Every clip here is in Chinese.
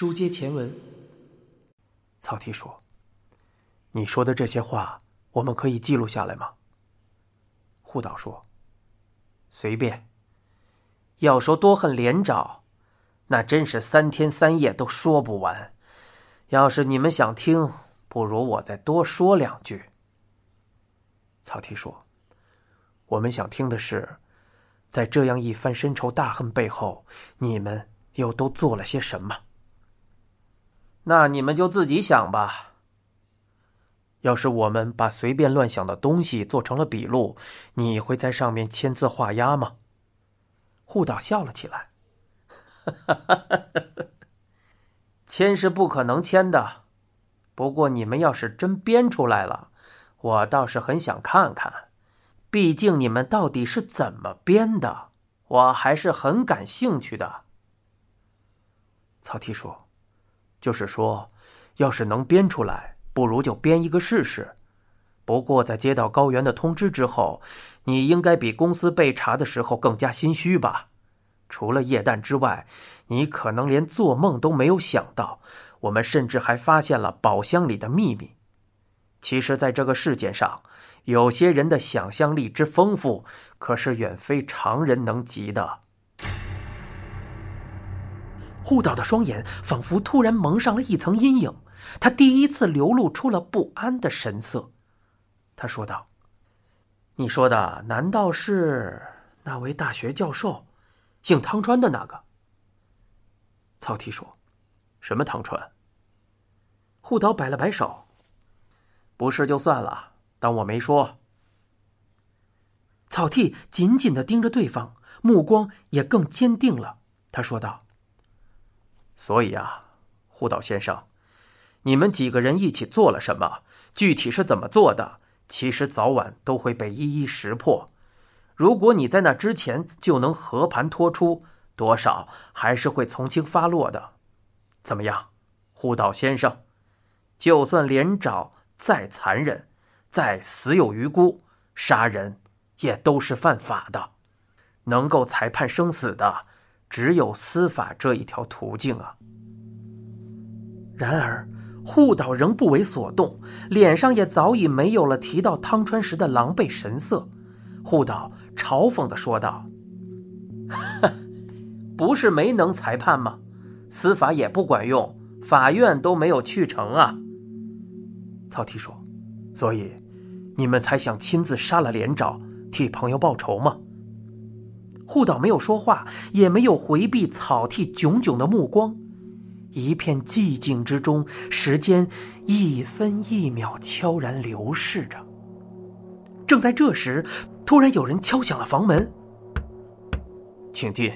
书接前文，草剃说：“你说的这些话，我们可以记录下来吗？”护岛说：“随便。要说多恨连长，那真是三天三夜都说不完。要是你们想听，不如我再多说两句。”草剃说：“我们想听的是，在这样一番深仇大恨背后，你们又都做了些什么？”那你们就自己想吧。要是我们把随便乱想的东西做成了笔录，你会在上面签字画押吗？护岛笑了起来。签是不可能签的，不过你们要是真编出来了，我倒是很想看看。毕竟你们到底是怎么编的，我还是很感兴趣的。曹丕说。就是说，要是能编出来，不如就编一个试试。不过，在接到高原的通知之后，你应该比公司被查的时候更加心虚吧？除了液氮之外，你可能连做梦都没有想到，我们甚至还发现了宝箱里的秘密。其实，在这个世界上，有些人的想象力之丰富，可是远非常人能及的。护岛的双眼仿佛突然蒙上了一层阴影，他第一次流露出了不安的神色。他说道：“你说的难道是那位大学教授，姓汤川的那个？”曹丕说：“什么汤川？”护岛摆了摆手：“不是就算了，当我没说。”草剃紧紧的盯着对方，目光也更坚定了。他说道。所以啊，护岛先生，你们几个人一起做了什么？具体是怎么做的？其实早晚都会被一一识破。如果你在那之前就能和盘托出，多少还是会从轻发落的。怎么样，护岛先生？就算连长再残忍，再死有余辜，杀人也都是犯法的。能够裁判生死的。只有司法这一条途径啊！然而，护岛仍不为所动，脸上也早已没有了提到汤川时的狼狈神色。护岛嘲讽的说道：“ 不是没能裁判吗？司法也不管用，法院都没有去成啊。”曹丕说：“所以，你们才想亲自杀了连长，替朋友报仇吗？”护岛没有说话，也没有回避草剃炯炯的目光。一片寂静之中，时间一分一秒悄然流逝着。正在这时，突然有人敲响了房门。请进。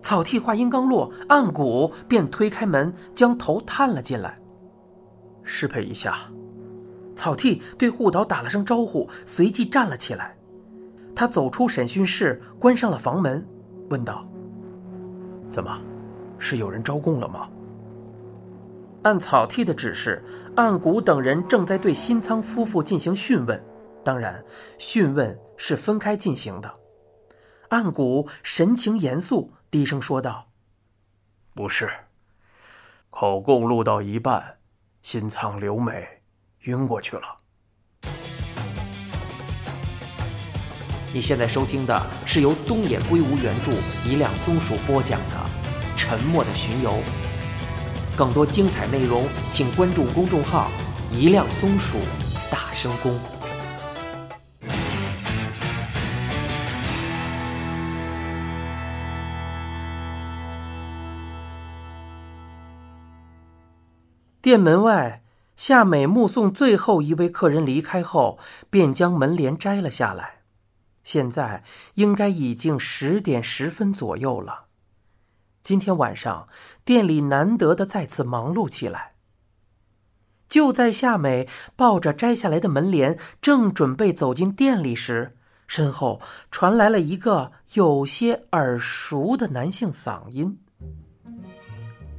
草剃话音刚落，岸谷便推开门，将头探了进来。适配一下。草剃对护岛打了声招呼，随即站了起来。他走出审讯室，关上了房门，问道：“怎么，是有人招供了吗？”按草剃的指示，岸谷等人正在对新仓夫妇进行讯问，当然，讯问是分开进行的。岸谷神情严肃，低声说道：“不是，口供录到一半，新仓留美晕过去了。”你现在收听的是由东野圭吾原著、一辆松鼠播讲的《沉默的巡游》。更多精彩内容，请关注公众号“一辆松鼠大声公”。店门外，夏美目送最后一位客人离开后，便将门帘摘了下来。现在应该已经十点十分左右了。今天晚上店里难得的再次忙碌起来。就在夏美抱着摘下来的门帘，正准备走进店里时，身后传来了一个有些耳熟的男性嗓音：“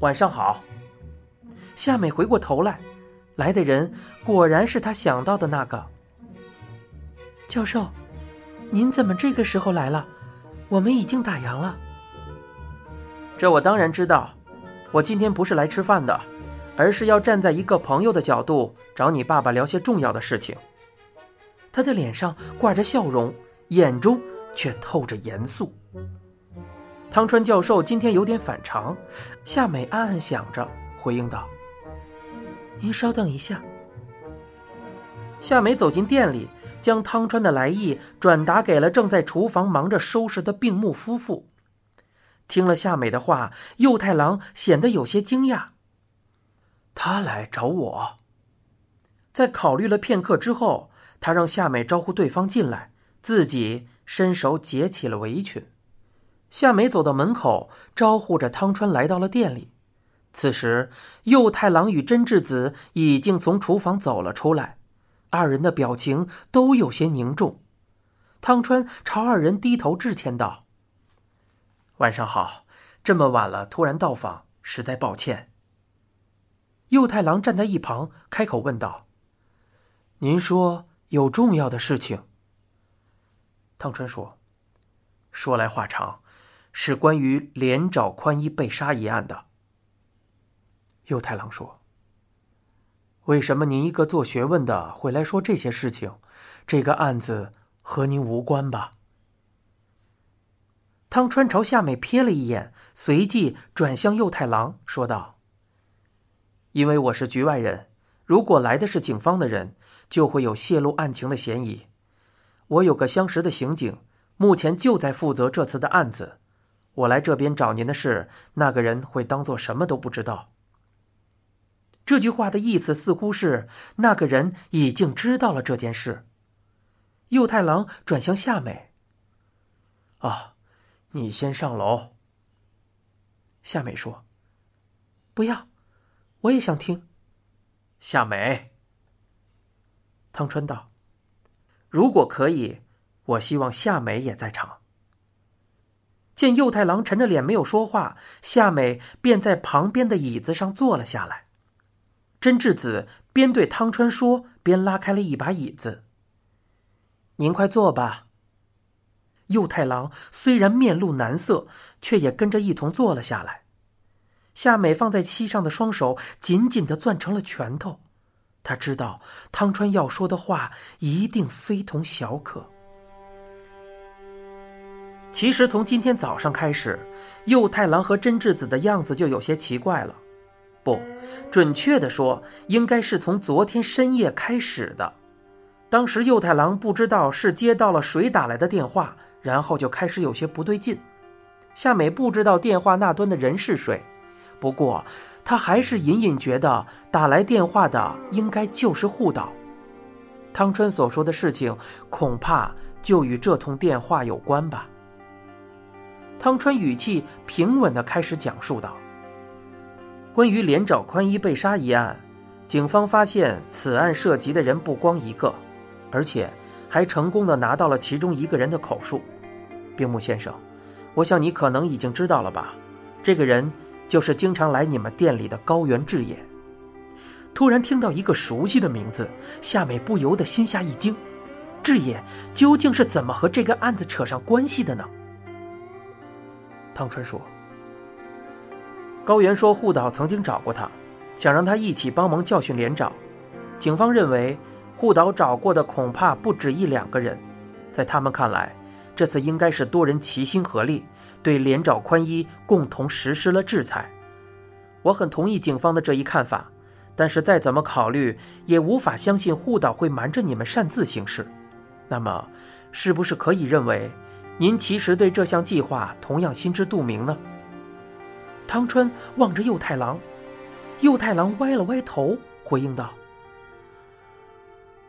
晚上好。”夏美回过头来，来的人果然是她想到的那个教授。您怎么这个时候来了？我们已经打烊了。这我当然知道，我今天不是来吃饭的，而是要站在一个朋友的角度找你爸爸聊些重要的事情。他的脸上挂着笑容，眼中却透着严肃。汤川教授今天有点反常，夏美暗暗想着，回应道：“您稍等一下。”夏美走进店里，将汤川的来意转达给了正在厨房忙着收拾的病木夫妇。听了夏美的话，右太郎显得有些惊讶。他来找我。在考虑了片刻之后，他让夏美招呼对方进来，自己伸手解起了围裙。夏美走到门口，招呼着汤川来到了店里。此时，右太郎与真智子已经从厨房走了出来。二人的表情都有些凝重，汤川朝二人低头致歉道：“晚上好，这么晚了突然到访，实在抱歉。”右太郎站在一旁开口问道：“您说有重要的事情？”汤川说：“说来话长，是关于连沼宽一被杀一案的。”右太郎说。为什么您一个做学问的会来说这些事情？这个案子和您无关吧？汤川朝夏美瞥了一眼，随即转向右太郎说道：“因为我是局外人，如果来的是警方的人，就会有泄露案情的嫌疑。我有个相识的刑警，目前就在负责这次的案子。我来这边找您的事，那个人会当做什么都不知道。”这句话的意思似乎是那个人已经知道了这件事。右太郎转向夏美：“啊，你先上楼。”夏美说：“不要，我也想听。”夏美，汤川道：“如果可以，我希望夏美也在场。”见右太郎沉着脸没有说话，夏美便在旁边的椅子上坐了下来。真智子边对汤川说，边拉开了一把椅子。您快坐吧。右太郎虽然面露难色，却也跟着一同坐了下来。夏美放在膝上的双手紧紧的攥成了拳头，他知道汤川要说的话一定非同小可。其实从今天早上开始，右太郎和真智子的样子就有些奇怪了。不，准确的说，应该是从昨天深夜开始的。当时右太郎不知道是接到了谁打来的电话，然后就开始有些不对劲。夏美不知道电话那端的人是谁，不过她还是隐隐觉得打来电话的应该就是护岛。汤川所说的事情，恐怕就与这通电话有关吧。汤川语气平稳的开始讲述道。关于连沼宽一被杀一案，警方发现此案涉及的人不光一个，而且还成功的拿到了其中一个人的口述。冰木先生，我想你可能已经知道了吧？这个人就是经常来你们店里的高原智也。突然听到一个熟悉的名字，夏美不由得心下一惊。智也究竟是怎么和这个案子扯上关系的呢？汤川说。高原说，护岛曾经找过他，想让他一起帮忙教训连长。警方认为，护岛找过的恐怕不止一两个人，在他们看来，这次应该是多人齐心合力，对连长宽一共同实施了制裁。我很同意警方的这一看法，但是再怎么考虑，也无法相信护岛会瞒着你们擅自行事。那么，是不是可以认为，您其实对这项计划同样心知肚明呢？汤川望着右太郎，右太郎歪了歪头，回应道：“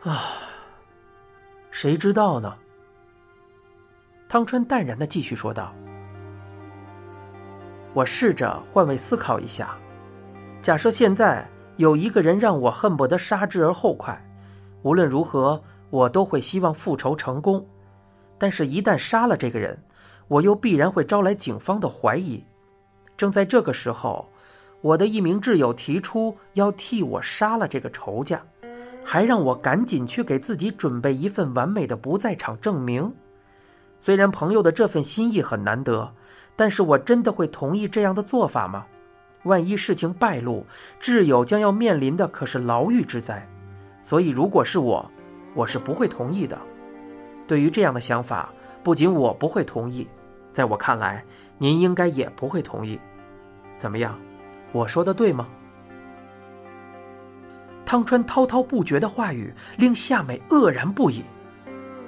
啊，谁知道呢？”汤川淡然的继续说道：“我试着换位思考一下，假设现在有一个人让我恨不得杀之而后快，无论如何我都会希望复仇成功，但是，一旦杀了这个人，我又必然会招来警方的怀疑。”正在这个时候，我的一名挚友提出要替我杀了这个仇家，还让我赶紧去给自己准备一份完美的不在场证明。虽然朋友的这份心意很难得，但是我真的会同意这样的做法吗？万一事情败露，挚友将要面临的可是牢狱之灾。所以，如果是我，我是不会同意的。对于这样的想法，不仅我不会同意，在我看来，您应该也不会同意。怎么样？我说的对吗？汤川滔滔不绝的话语令夏美愕然不已。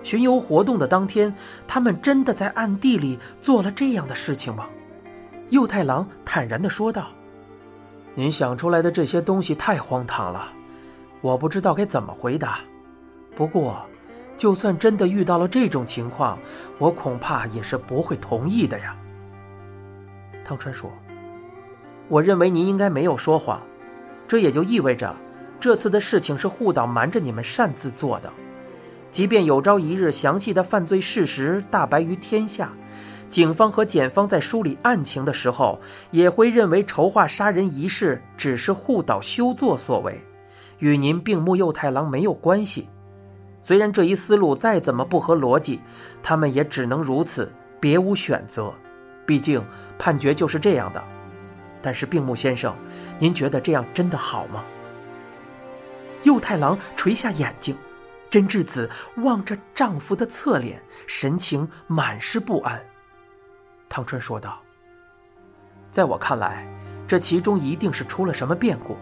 巡游活动的当天，他们真的在暗地里做了这样的事情吗？右太郎坦然的说道：“您想出来的这些东西太荒唐了，我不知道该怎么回答。不过，就算真的遇到了这种情况，我恐怕也是不会同意的呀。”汤川说：“我认为您应该没有说谎，这也就意味着，这次的事情是护岛瞒着你们擅自做的。”即便有朝一日详细的犯罪事实大白于天下，警方和检方在梳理案情的时候，也会认为筹划杀人一事只是护岛修作所为，与您并木右太郎没有关系。虽然这一思路再怎么不合逻辑，他们也只能如此，别无选择。毕竟判决就是这样的。但是病木先生，您觉得这样真的好吗？右太郎垂下眼睛。真智子望着丈夫的侧脸，神情满是不安。汤川说道：“在我看来，这其中一定是出了什么变故。”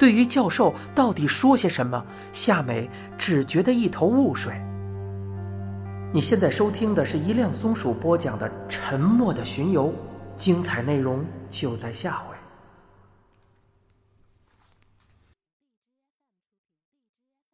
对于教授到底说些什么，夏美只觉得一头雾水。你现在收听的是一辆松鼠播讲的《沉默的巡游》，精彩内容就在下回。